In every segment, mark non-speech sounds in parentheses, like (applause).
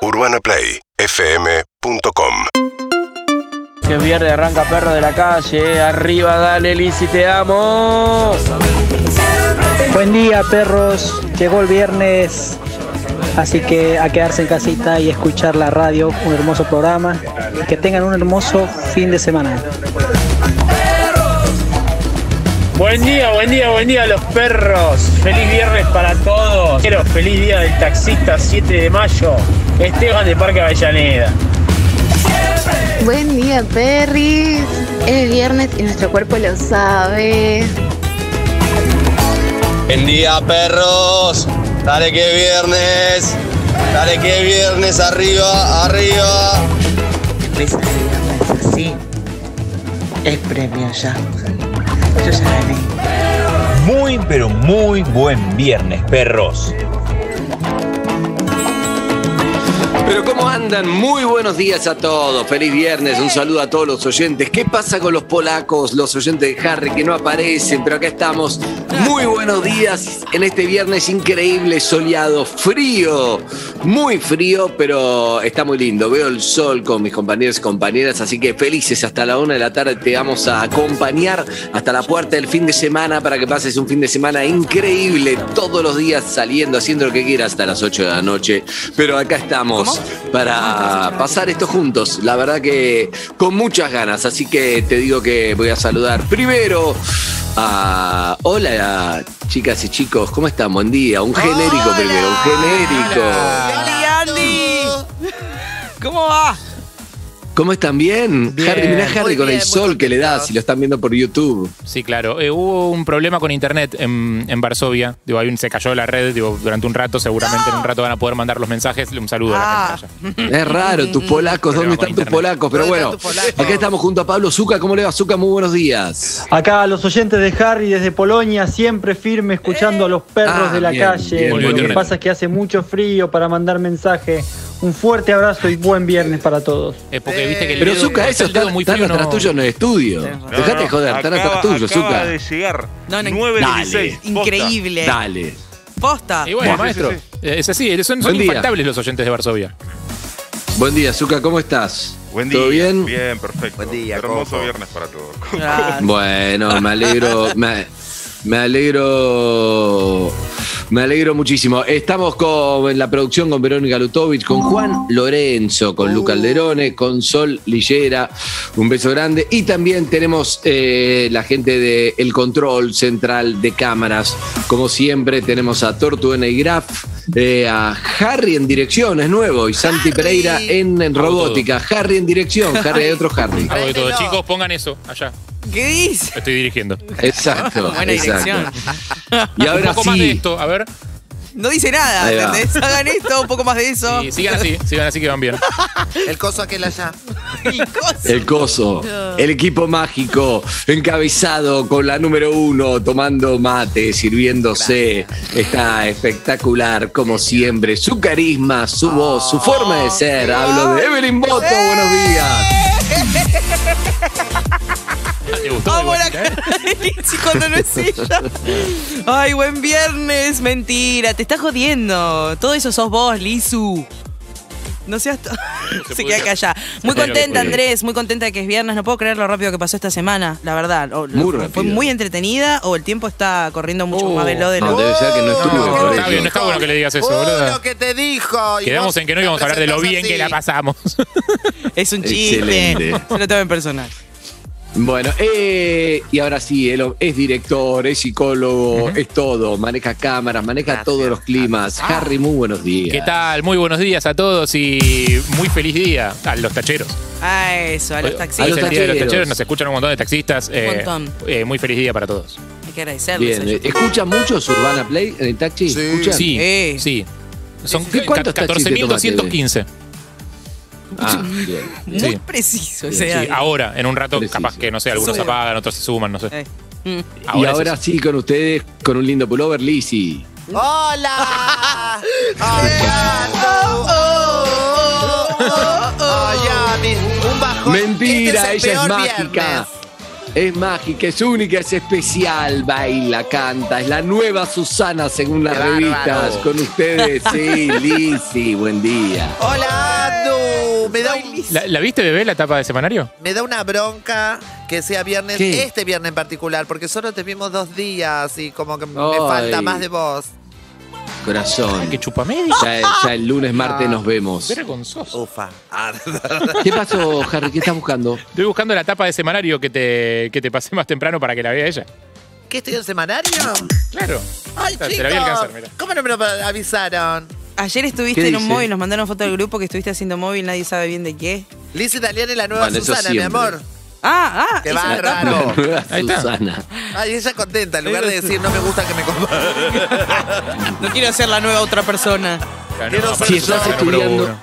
UrbanaPlayFM.com Que viernes arranca perro de la calle. Arriba, dale, Lizzy, te amo. Buen día, perros. Llegó el viernes, así que a quedarse en casita y escuchar la radio, un hermoso programa. Y que tengan un hermoso fin de semana. Buen día, buen día, buen día, los perros. Feliz viernes para todos. Quiero feliz día del taxista 7 de mayo. Esteban de Parque Avellaneda. Buen día, Perry. Es viernes y nuestro cuerpo lo sabe. Buen día, perros. Dale que viernes. Dale que viernes. Arriba, arriba. Empresa de viernes así. Es premio ya. Yo ya gané. Muy, pero muy buen viernes, perros. Pero ¿cómo andan? Muy buenos días a todos. Feliz viernes. Un saludo a todos los oyentes. ¿Qué pasa con los polacos, los oyentes de Harry que no aparecen? Pero acá estamos. Muy buenos días en este viernes increíble, soleado, frío. Muy frío, pero está muy lindo. Veo el sol con mis compañeros y compañeras, así que felices hasta la una de la tarde. Te vamos a acompañar hasta la puerta del fin de semana para que pases un fin de semana increíble. Todos los días saliendo, haciendo lo que quieras hasta las 8 de la noche. Pero acá estamos para pasar esto juntos. La verdad que con muchas ganas. Así que te digo que voy a saludar primero a. Hola, chicas y chicos, ¿cómo están? Buen día. Un genérico primero, un genérico. Andy. ¿Cómo va? ¿Cómo están? ¿Bien? Bien, Harry, mirá Harry con bien, el sol que le da si lo están viendo por YouTube. Sí, claro. Eh, hubo un problema con internet en, en Varsovia. Digo, ahí se cayó la red digo, durante un rato. Seguramente en un rato van a poder mandar los mensajes. Un saludo a Ah. la gente allá. Es raro, tus polacos, ¿dónde están tus polacos? Pero ¿Dónde bueno, acá estamos junto a Pablo Zuca. ¿Cómo le va, Zuca? Muy buenos días. Acá los oyentes de Harry desde Polonia, siempre firme escuchando a los perros Ah, de la bien, calle. bien, Lo que pasa es que hace mucho frío para mandar mensaje. Un fuerte abrazo y buen viernes para todos. Eh, porque viste que el Pero Zuca, eso está, muy están frío. atrás no- tuyo en el estudio. Dejate de joder, están atrás tuyo, Zuca. de llegar. No, no, 9.16. Increíble. Dale. Posta. Y bueno, Sí, maestro, sí, eh, es así. Son, son los oyentes de Varsovia. Buen día, Zuca, ¿cómo estás? Buen día. ¿Todo bien? Bien, perfecto. Buen día, Hermoso Coco. viernes para todos. Ah, Bueno, me alegro, me, me alegro, me alegro muchísimo. Estamos con en la producción con Verónica Lutovich, con Juan Lorenzo, con Luca Alderone, con Sol Lillera, un beso grande. Y también tenemos eh, la gente del el control central de cámaras. Como siempre, tenemos a Tortuena y Graf. eh, a Harry en dirección, es nuevo, y Santi Pereira en, en robótica. Harry en dirección, Harry hay otro Harry. Hago de todo. Chicos, pongan eso allá. ¿Qué dice? Estoy dirigiendo. Exacto. Buena exacto. dirección. Y ahora un poco más de sí. esto. A ver. No dice nada. ¿entendés? (laughs) Hagan esto, un poco más de eso. Sí, sigan así. Sigan así que van bien. El coso aquel allá. (laughs) El coso. El coso, el equipo mágico, encabezado con la número uno, tomando mate, sirviéndose. Está espectacular, como siempre. Su carisma, su voz, su forma de ser. Hablo de Evelyn Boto, buenos días. (laughs) ¿Te gustó? Amo la cara de Lizzy cuando no es ella. Ay, buen viernes. Mentira, te estás jodiendo. Todo eso sos vos, Lizu. No seas. (laughs) se Se queda callada. Muy contenta. Andrés. Muy contenta de que es viernes. No puedo creer lo rápido que pasó esta semana, la verdad. O- Muy fue muy entretenida o el tiempo está corriendo mucho Oh, más veloz de No, lo debe ser que no estuve No, está bien, no está bueno que le digas eso, Uh, boludo. lo que te dijo. Quedamos en que no íbamos a hablar de lo bien que la pasamos. Es un chiste. Excelente. Se lo tomo en personal. Bueno, eh, y ahora sí, él es director, es psicólogo, es todo, maneja cámaras, maneja Gracias. todos los climas. Harry, muy buenos días. ¿Qué tal? Muy buenos días a todos y muy feliz día a los tacheros. A eso, a los taxistas. hoy es el día de los tacheros. tacheros, nos escuchan un montón de taxistas. eh, montón. eh, muy feliz día para todos. Hay que agradecerles. Bien, a ellos. eh, ¿escucha mucho su Urbana Play en el taxi? Sí. ¿Escuchan? Sí, Eh. sí. Son ¿Qué- cuántos taxis te tomaste, 14.215. Ah, (laughs) bien. Muy sí. preciso ese Sí, año. ahora, en un rato, Preciso. capaz que, no sé, algunos se apagan, otros se suman, no sé. Eh. Mm. y es ahora eso. sí con ustedes, con un lindo pullover, Lizzy. ¡Hola! (laughs) Un bajón. Mentira, Este es el ella es peor mágica. viernes. Es mágica, es única, es especial. Baila, canta. Es la nueva Susana según las Qué revistas. bárbaro. Con ustedes, sí, (laughs) Lizzy, buen día. Hola, Me da, un- ¿La, la viste, bebé, la tapa de semanario? me da una bronca que sea viernes, ¿Qué? este viernes en particular, porque solo te vimos dos días y como que me Ay. falta más de vos. Corazón. Que chupa medio. Ya, ya el lunes, martes nos vemos. Vergonzoso. Ufa. Ah, ¿Qué pasó, Harry? ¿Qué estás buscando? Estoy buscando la tapa de semanario que te, que te pasé más temprano para que la vea ella. ¿Qué estoy en semanario? Claro. Ay, Te la chicos. vi alcanzar, mira. ¿Cómo no me lo avisaron? Ayer estuviste ¿Qué en un dice? móvil, nos mandaron foto del grupo que estuviste haciendo móvil, nadie sabe bien de qué. Liz Italiana y la nueva Bueno, Susana, mi amor. Ah, ah, Qué bárbaro. Ahí está. Susana. Ay, ella contenta, en lugar de decir no me gusta que me comparen. (laughs) No quiero ser la nueva otra persona. Quiero ser Si estás estudiando.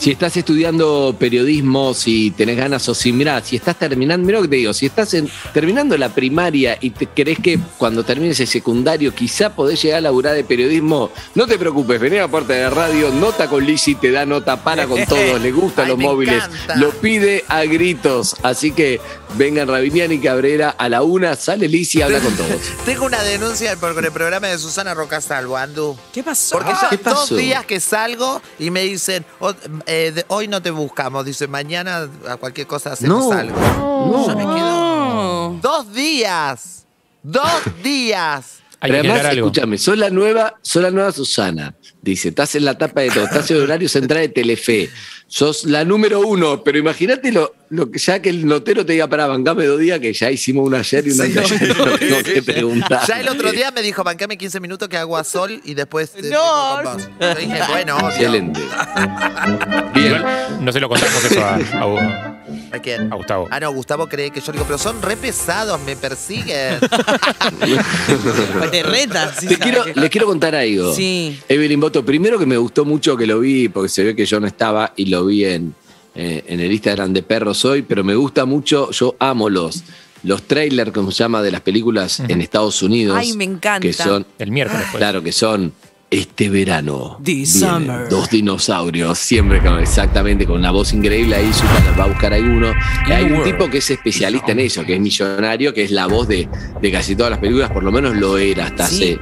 Si estás estudiando periodismo, si tenés ganas o si, mirá, si estás terminando, mirá lo que te digo, si estás en- terminando la primaria y te crees que cuando termines el secundario quizá podés llegar a laburar de periodismo, no te preocupes, vení a la puerta de la radio, nota con Lizzy, te da nota para con todos, le gustan (laughs) los móviles, encanta. lo pide a gritos, así que vengan Rabiniani y Cabrera a la una, sale Lizzy y habla con todos. (laughs) Tengo una denuncia por el programa de Susana Rocasalvo, Andu. ¿Qué pasó? Porque ya ¿Qué dos días que salgo y me dicen, "O- eh, de- hoy no te buscamos. Dice, mañana a cualquier cosa hacemos No, algo. no. Yo me quedo. No. Dos días. Dos días. Hay Pero que además, algo. escúchame, sos la nueva, sos la nueva Susana. Dice, estás en la tapa de todo, estás en el horario central de Telefe. Sos la número uno, pero imagínate lo, lo que ya que el notero te diga, para bancame dos días, que ya hicimos una ayer y una Sí, ayer, no, no tengo que preguntar. Ya el otro día me dijo, bancame 15 minutos que hago a sol y después te No. vos. Yo dije, bueno, obvio. Excelente. (laughs) Bien. Igual, no se lo contamos eso a, a- ¿A quién? a Gustavo. Ah, no, Gustavo cree que yo digo, pero son re pesados, me persiguen. (laughs) Te retas. sí Te quiero, que- les quiero contar algo. Sí. Evelyn Boto, primero que me gustó mucho que lo vi, porque se ve que yo no estaba y lo vi en, eh, en el Instagram de Perros hoy, pero me gusta mucho, yo amo los, los trailers, como se llama, de las películas en Estados Unidos. Ay, me encanta. Que son, El miércoles, pues. claro, que son este verano. This vienen summer. Dos dinosaurios, siempre con- exactamente con una voz increíble. Ahí Susana va a buscar alguno. Y hay un world. tipo que es especialista en eso, que es millonario, que es la voz de, de casi todas las películas, por lo menos lo era hasta hace.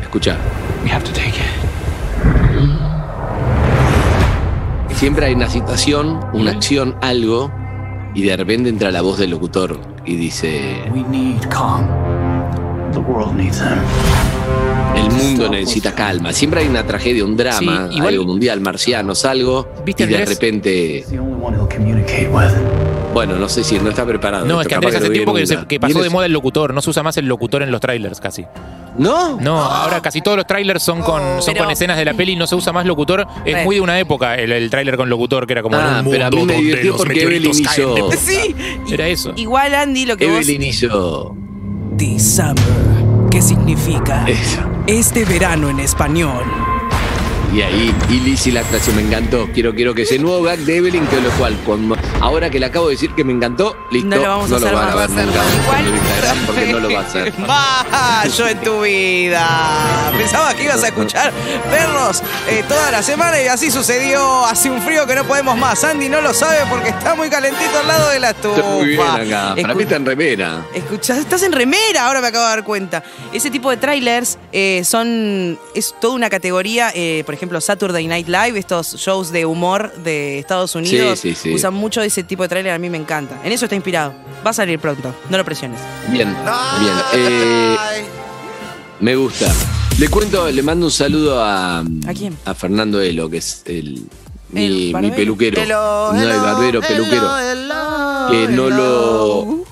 Escucha. Siempre hay una situación, una acción, algo, y de repente entra la voz del locutor y dice: El mundo necesita calma. Siempre hay una tragedia, un drama, Sí, igual- algo mundial, marcianos, algo, ¿Viste, y de Andrés? repente. Bueno, no sé si no está preparado. No, esto, es que capaz Andrés hace tiempo que, se- pasó ¿Viene de moda el locutor. No se usa más el locutor en los trailers casi. ¿No? No, ahora casi todos los trailers son con, son Pero- con escenas de la peli, no se usa más locutor. Es muy de una época el, el trailer con locutor, que era como Ah, en un pero a mí mundo me divirtió porque Evelyn hizo- (laughs) Sí. Era eso. Igual, Andy, lo que vos. Evelyn hizo. The Summer, que significa Eso. este verano en español. Y ahí, y Lizzy la actuación me encantó. Quiero, quiero que ese nuevo gag de Evelyn, que lo cual, ahora que le acabo de decir que me encantó, listo, No lo vamos a hacer van más. a ver nunca. Igual- en (laughs) porque no lo va a hacer. ¡Bah! Yo en tu vida. Pensaba que ibas a escuchar perros eh, toda la semana y así sucedió. Hace un frío que no podemos más. Andy no lo sabe porque está muy calentito al lado de la estufa. Está muy bien acá. Para mí está en remera. Escuchás, estás en remera, ahora me acabo de dar cuenta. Ese tipo de trailers eh, son. es toda una categoría. eh, por ejemplo, Saturday Night Live, estos shows de humor de Estados Unidos. Sí, sí, sí. Usan mucho ese tipo de trailer, a mí me encanta. En eso está inspirado. Va a salir pronto, no lo presiones. Bien, bien. Eh, me gusta. Le cuento, le mando un saludo a, ¿A quién? a Fernando Elo, que es el, mi, El mi barbero. peluquero. Hello, no, el barbero hello, peluquero. hello, que no hello. lo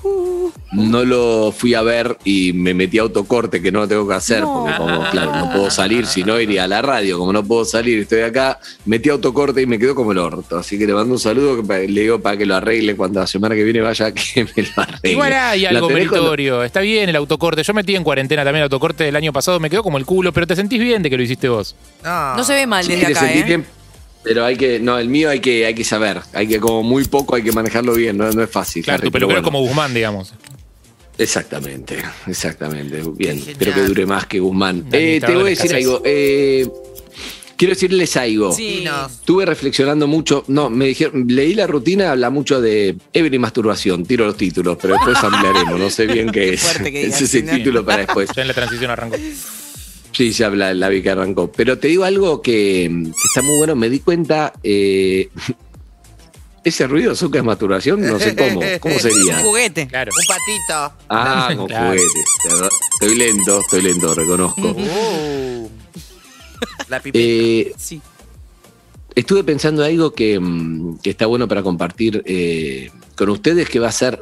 no lo fui a ver y me metí a autocorte que no lo tengo que hacer porque como claro no puedo salir si no iría a la radio como no puedo salir estoy acá metí a autocorte y me quedo como el orto así que le mando un saludo que le digo para que lo arregle cuando la semana que viene vaya (laughs) que me lo arregle Igual hay La algo cuando- meritorio. Está bien el autocorte. Yo metí en cuarentena también el autocorte del año pasado. Me quedó como el culo, pero te sentís bien de que lo hiciste vos. No. No se ve mal Sí, desde te acá, sentí ¿eh? bien, pero hay que no el mío hay que hay que saber hay que como muy poco hay que manejarlo bien no, no es fácil Claro, Harry, tu pero peluquero es bueno. como Guzmán, digamos. Exactamente, exactamente. Bien, Qué espero que dure más que Guzmán. La Eh, te voy a de decir algo. eh, quiero decirles algo. Sí. Estuve reflexionando mucho. No, me dijeron, leí la rutina, habla mucho de Evelyn masturbación, tiro los títulos, pero después ampliaremos. No sé bien qué, es. fuerte que digas, es ese ¿no? título para (laughs) después. Ya en la transición arrancó. Sí, se habla, la vi que arrancó. Pero te digo algo que, que está muy bueno. Me di cuenta. eh, ese ruido, Zucca, es masturbación. No sé cómo. ¿Cómo (laughs) Un sería? juguete. Claro. Un patito. Ah, (laughs) con Claro. juguetes. Estoy lento, estoy lento, reconozco. Uh. La pipita. Eh, Sí. estuve pensando algo que, mm, que está bueno para compartir eh, con ustedes, que va a ser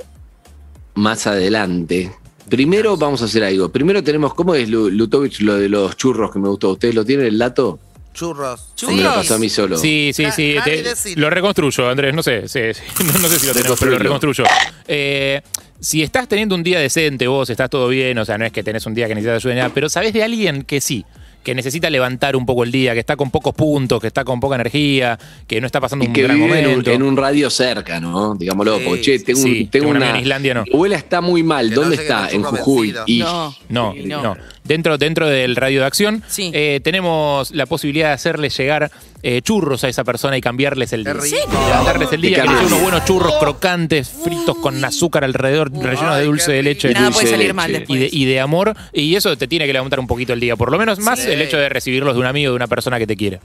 más adelante. Primero vamos a hacer algo. Primero tenemos, ¿cómo es Lu- Lutovich lo de los churros que me gustó? ¿Ustedes lo tienen el dato? Churros. ¿O me lo pasó a mí solo? Sí, sí, sí. Te- lo reconstruyo, Andrés. No sé, sí, sí. (laughs) No, no sé si lo tenemos, pero lo reconstruyo. Eh, si estás teniendo un día decente vos, estás todo bien, o sea, no es que tenés un día que necesitas ayuda ni nada, pero sabés de alguien que sí, que necesita levantar un poco el día, que está con pocos puntos, que está con poca energía, que no está pasando Y un que gran vive en un, momento. en un radio cerca, ¿no? Digámoslo, Sí, porque, che, tengo, un- sí, tengo tengo un una. amigo en Islandia, no. Mi abuela está muy mal. Que no ¿Dónde llegue está? En churro Jujuy. vencido. Y No. No, Sí, no. no. Dentro, dentro del radio de acción Sí. eh, tenemos la posibilidad de hacerle llegar eh, churros a esa persona y cambiarles el día. rico. Levantarles el día, que unos buenos churros crocantes, fritos con azúcar alrededor, rellenos de dulce de leche. Nada dulce puede de salir mal Y de, y de amor, y eso te tiene que levantar un poquito el día, por lo menos más Sí. el hecho de recibirlos de un amigo, de una persona que te quiere.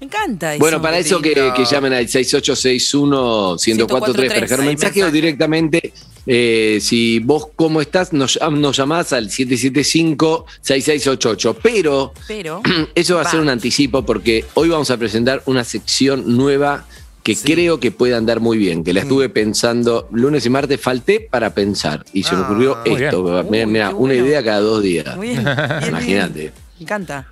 Me encanta eso. Bueno, para eso que, llamen al 6861-1043 para dejar Ahí, mensaje o directamente, eh, si vos cómo estás, nos, nos llamás al 775-6688. Pero Pero. (clears throat) eso va a ser un anticipo porque hoy vamos a presentar una sección nueva que creo que puede andar muy bien, que la estuve pensando lunes y martes, falté para pensar y se me Ah, ocurrió esto. Mira, Uy, mira, qué una idea cada dos días. Imagínate. Me encanta.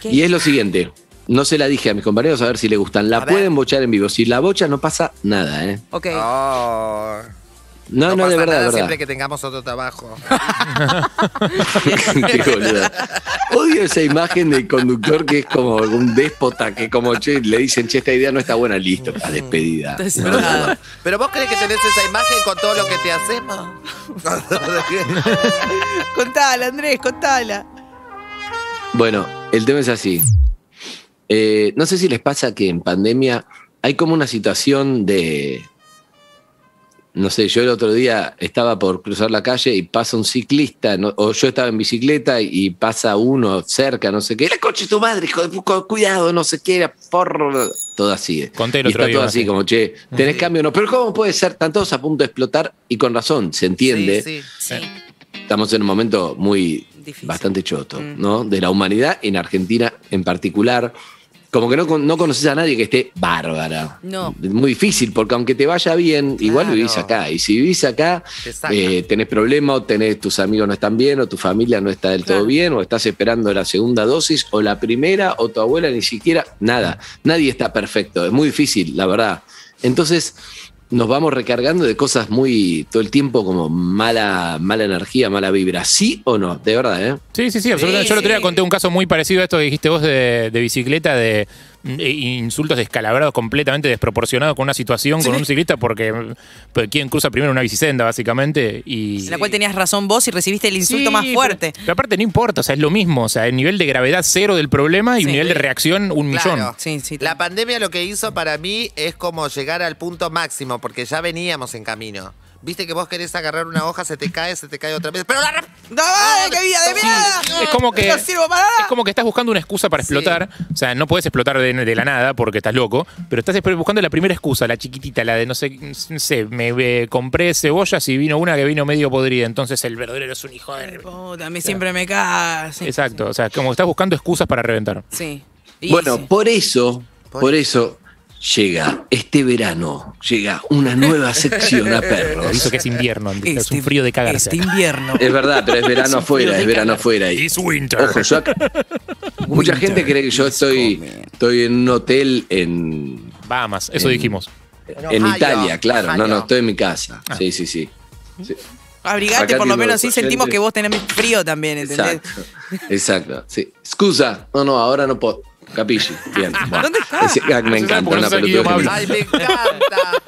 ¿Qué? Y es lo siguiente. No se la dije a mis compañeros a ver si le gustan. La A ver. pueden bochar en vivo. Si la bocha no pasa nada, ¿eh? Ok. Oh. No, no, pasa de verdad, nada de verdad. siempre que tengamos otro trabajo. (laughs) (laughs) Qué boluda. Odio esa imagen del conductor que es como un déspota, que como che, le dicen, che, esta idea no está buena, listo, está despedida. No, desesperado. Pero vos crees que tenés esa imagen con todo lo que te hacemos. (laughs) Contala, Andrés, contala. Bueno, el tema es así. Eh, no sé si les pasa que en pandemia hay como una situación de. No sé, yo el otro día estaba por cruzar la calle y pasa un ciclista, ¿no? o yo estaba en bicicleta y pasa uno cerca, no sé qué. ¡La coche tu madre, hijo de pu- cuidado, no sé qué! Por... Todo así. Conté el y otro está día todo así, así. como, che, tenés cambio o no. Pero ¿cómo puede ser? Están todos a punto de explotar y con razón, se entiende Sí, sí. Sí. estamos en un momento muy Difícil. bastante choto, Mm. ¿no? De la humanidad en Argentina en particular. Como que no, no conoces a nadie que esté bárbara. No. Es muy difícil, porque aunque te vaya bien, igual vivís acá. Y si vivís acá, Te eh, tenés problemas, o tenés, tus amigos no están bien, o tu familia no está del todo bien, o estás esperando la segunda dosis, o la primera, o tu abuela ni siquiera, nada. Nadie está perfecto. Es muy difícil, la verdad. Entonces, nos vamos recargando de cosas muy, todo el tiempo como mala, mala energía, mala vibra. ¿Sí o no? De verdad, ¿eh? Sí, sí, sí, absolutamente. Yo el otro día sí. conté un caso muy parecido a esto que dijiste vos de, de bicicleta, de insultos descalabrados completamente desproporcionados con una situación, con un ciclista, porque pues, quien cruza primero una bicicenda, básicamente. Y, En la cual tenías razón vos y recibiste el insulto Sí, más fuerte. Pero, pero aparte no importa, o sea, es lo mismo. O sea, el nivel de gravedad cero del problema y Sí. un nivel de reacción un millón. Claro. Sí, sí. La pandemia lo que hizo para mí es como llegar al punto máximo, porque ya veníamos en camino. Viste que vos querés agarrar una hoja, se te cae, se te cae otra vez. Pero la ¡Dale, qué vida de mierda! Es como que No sirvo para nada. es como que estás buscando una excusa para Sí. explotar. O sea, no puedes explotar de, de la nada porque estás loco, pero estás buscando la primera excusa, la chiquitita, la de no sé, no sé, me compré cebollas y vino una que vino medio podrida, entonces el verdadero es un hijo de... Puta, a mí siempre me cae. Sí. Exacto, o sea, como que estás buscando excusas para reventar. Sí. Y Bueno, sí. por eso, Por por eso llega este verano, llega una nueva (laughs) sección a perros. Hizo que es invierno, es Este- un frío de cagarse. Este invierno. Es verdad, pero es verano (laughs) afuera, es verano afuera. Y, It's winter. ojo, yo acá- (laughs) mucha gente cree que yo estoy, estoy en un hotel en, Bahamas, eso En- dijimos. en Ohio, Italia, claro. No, no, estoy en mi casa. Ah. Sí, sí, sí. Sí. Abrigate, Acá por lo menos los sí sentimos que vos tenés frío también, ¿entendés? Exacto, exacto. Sí. Excusa. No, no, ahora no puedo. Capilli. Bien. bueno. (laughs) ¿Dónde está? Ese gag me encanta, una sé qué pelotuda idioma que me- ¡Ay, me encanta!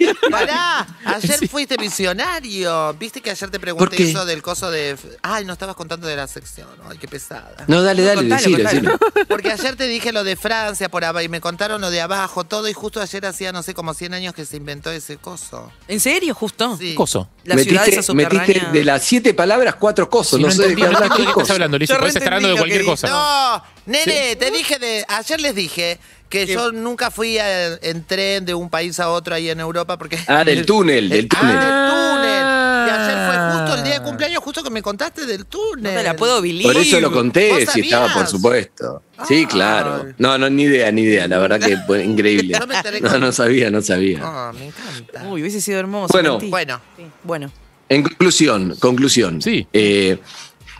(laughs) Pará, (laughs) ayer fuiste visionario. Viste que ayer te ¿Por pregunté eso del coso de. Ay, no estabas contando de la sección. Ay, qué pesada. No, dale, dale, Contalo, decilo, contalo. decilo. (laughs) Porque ayer te dije lo de Francia por abajo y me contaron lo de abajo, todo, y justo ayer hacía, no sé, como 100 años que se inventó ese coso. ¿En serio, justo? Sí. Coso. La ciudad esa Metiste, metiste de las siete palabras cuatro cosas. Si no, no sé de entendí, qué no de qué estás hablando, Puedes estar hablando de cualquier cosa. No, nene, te dije de. Ayer les dije que yo nunca fui a- en tren de un país a otro ahí en Europa porque. Ah, del (laughs) túnel, del túnel. Ah, del túnel. Y ayer fue justo el día de cumpleaños, justo que me contaste del túnel. No te la puedo believe. Por eso lo conté, ¿Vos si estaba, por supuesto. Sí, claro. No, no, ni idea, ni idea. La verdad que fue increíble. (laughs) Me No, no sabía, no sabía. Ah, me encanta. Uy, hubiese sido hermoso. Bueno. Bueno, Sí, Bueno. En conclusión, conclusión. Sí. Eh,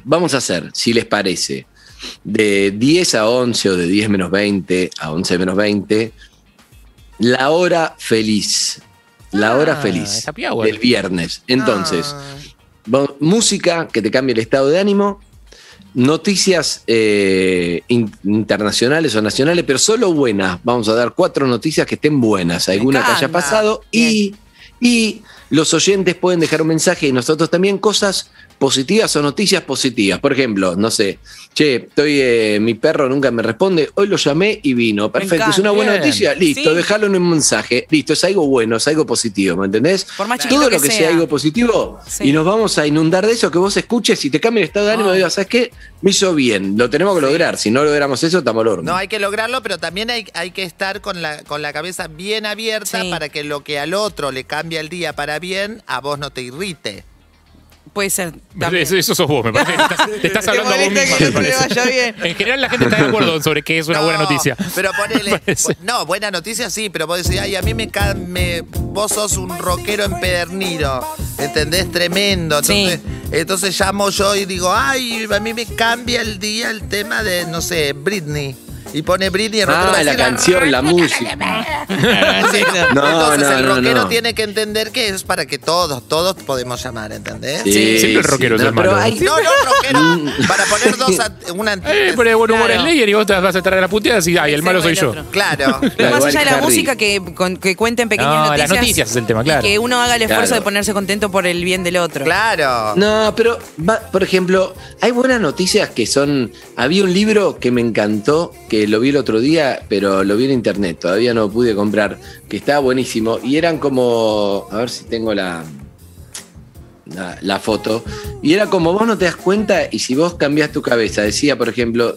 vamos a hacer, si les parece, de 10 a 11 o de 10 menos 20 a 11 menos 20, la hora feliz. La hora Ah, feliz esa piagua. del viernes. Entonces, Ah, música que te cambie el estado de ánimo, noticias eh, in- internacionales o nacionales, pero solo buenas. Vamos a dar cuatro noticias que estén buenas, alguna que haya pasado y, y los oyentes pueden dejar un mensaje y nosotros también cosas positivas o noticias positivas. Por ejemplo, no sé, che, estoy, eh, mi perro nunca me responde, hoy lo llamé y vino. Perfecto, es una buena Bien. noticia, listo, Sí. déjalo en un mensaje, listo, es algo bueno, es algo positivo, ¿me entendés? Por más Todo que lo que sea. sea. algo positivo Sí. y nos vamos a inundar de eso, que vos escuches y te cambie el estado de ánimo y digas, ¿sabes qué? Me hizo bien, lo tenemos que lograr, si no logramos eso, estamos al horno. No hay que lograrlo, pero también hay, hay que estar con la, con la cabeza bien abierta Sí. para que lo que al otro le cambia el día para bien, a vos no te irrite. Puede ser. también. Eso, eso sos vos, me parece. Te estás, te estás (laughs) Te hablando a vos que me parece. vaya bien. En general la gente está de acuerdo sobre que es una (laughs) buena No, noticia. Pero ponele. (laughs) No, buena noticia sí, pero vos decís, ay, a mí me, me vos sos un rockero empedernido. ¿Entendés? Tremendo. Entonces, entonces llamo yo y digo, ay, a mí me cambia el día el tema de, no sé, Britney. Y pone Britney va Ah, la canción, la música. (laughs) Sí, (laughs) No, Entonces no, el no, rockero no. tiene que entender que es para que todos, todos podemos llamar, ¿entendés? Sí, Siempre el rockero es no, el pero malo. hay- No, no, rockero. (laughs) para poner dos, a- una Eh, pone buen humor Claro. en Slayer y vos te vas a estar a la puteada y ay, el malo soy yo. Claro. Pero Claro, más igual allá de la Harry. música, que, con- que cuenten pequeñas No, noticias. las noticias es el tema, claro. Y que uno haga el esfuerzo Claro. de ponerse contento por el bien del otro. Claro. No, pero, va- por ejemplo, hay buenas noticias que son. Había un libro que me encantó, que lo vi el otro día, pero lo vi en internet, todavía no pude comprar, que estaba buenísimo. Y eran como. A ver si tengo la. La, foto. Y era como vos no te das cuenta y si vos cambiás tu cabeza. Decía, por ejemplo,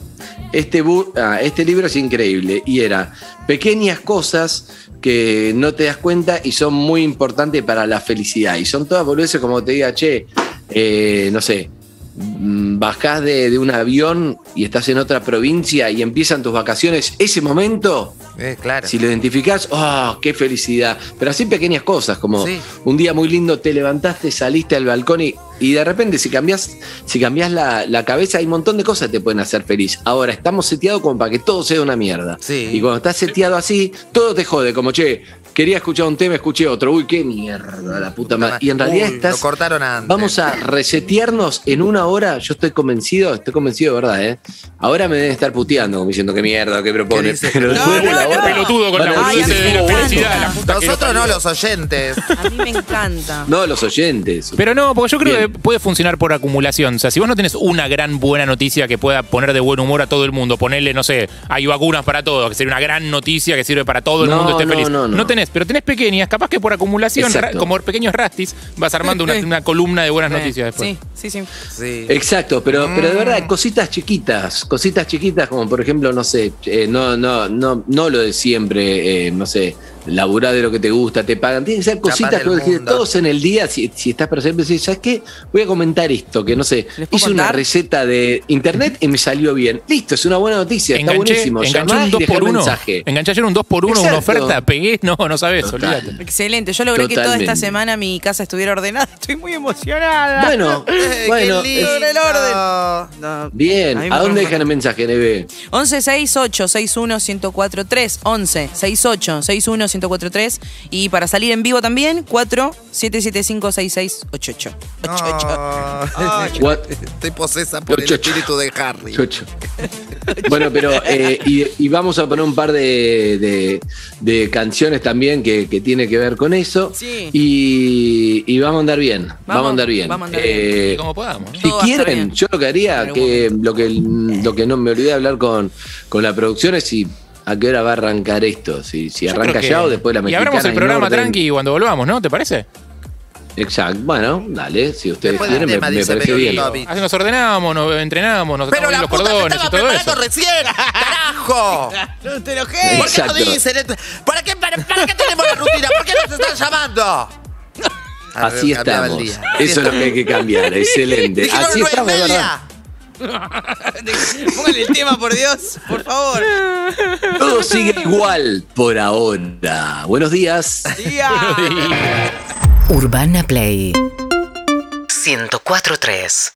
este, bu- ah, este libro es increíble. Y era pequeñas cosas que no te das cuenta y son muy importantes para la felicidad. Y son todas boludeces como te diga, che, eh, no sé, bajás de, de un avión y estás en otra provincia y empiezan tus vacaciones, ese momento, Eh, claro. si lo identificás, ¡oh, qué felicidad! Pero así pequeñas cosas, como Sí. un día muy lindo, te levantaste, saliste al balcón y, y de repente si cambias, si cambias la, la cabeza, hay un montón de cosas que te pueden hacer feliz. Ahora, estamos seteados como para que todo sea una mierda. Sí. Y cuando estás seteado así, todo te jode, como, che, quería escuchar un tema, escuché otro, uy, qué mierda, la puta madre. Y en realidad Uy, estás... Lo cortaron antes. Vamos a resetearnos en una hora. Yo estoy convencido, estoy convencido de verdad, ¿eh? Ahora me deben estar puteando, como diciendo qué mierda, qué propone. ¿Qué dice? Pero No, después de no, la no. hora. Pelotudo con la Ay, de la "Oh, felicidad. La puta Nosotros no, los oyentes. A mí me encanta. No, los oyentes. Pero no, porque yo creo Bien. que puede funcionar por acumulación. O sea, si vos no tenés una gran buena noticia que pueda poner de buen humor a todo el mundo, ponerle, no sé, hay vacunas para todos, que sería una gran noticia que sirve para todo el No, mundo esté no, feliz. no, no. tenés, pero tenés pequeñas, capaz que por acumulación, Exacto. como pequeños rastis, vas armando una, una columna de buenas noticias después. Sí, sí, sí. Sí. Exacto, pero, pero de Mm. verdad, cositas chiquitas, cositas chiquitas como por ejemplo, no sé, eh, no, no, no, no lo de siempre, eh, no sé, laburar de lo que te gusta, te pagan. Tienen que ser cositas que vos decís, todos en el día, si, si estás presente, decís, ¿sabes qué? Voy a comentar esto, que no sé, ¿Les puedo hice una receta de internet y me salió bien. Listo, es una buena noticia, está Enganché, buenísimo. enganché un y 2 dejá por el 1 mensaje. Enganché ayer un 2 por 1 una oferta, pegué, no, no sabes, olvídate. Excelente. Yo logré que toda esta Totalmente. semana mi casa estuviera ordenada. (laughs) Estoy muy emocionada. Bueno, (laughs) Eh, bueno, qué es- lindo. el orden. No. bien. mí ¿A me dónde dejan el mensaje, Neve? 11 68 61 1043 11 68 61 1043 y para salir en vivo también 4 775 6688 No. (laughs) Estoy posesa por el espíritu de Harry. (laughs) Bueno, pero eh, y, y vamos a poner un par de, de- de canciones también que, que tiene que ver con eso. Sí. Y, y vamos a andar bien. Vamos, Vamos, a andar bien. vamos a andar Eh, Y como podamos. si Todo quieren, bien. yo lo que haría, que lo que, lo que no me olvidé de hablar con, con la producción es si a qué hora va a arrancar esto. Si, si arranca que- ya o después la Y mexicana. abramos el programa orden. tranqui cuando volvamos, ¿no? ¿Te parece? Exacto. Bueno, dale, si ustedes quieren, me, tema, me parece bien. Así nos ordenamos, nos entrenamos, nos Pero la los puta cordones y estaba todo preparando eso. recién. ¡Carajo! (laughs) No te enojé. ¿Por qué no dicen? ¿Para qué, para, para qué tenemos la rutina? ¿Por qué nos están llamando? Así estamos. Eso es lo que hay que cambiar. (laughs) Excelente. Dijeron Así y estamos. ¿verdad? (laughs) Póngale el tema, por Dios, por favor. Todo sigue igual por ahora. Buenos días. Tía. Urbana Play 104.3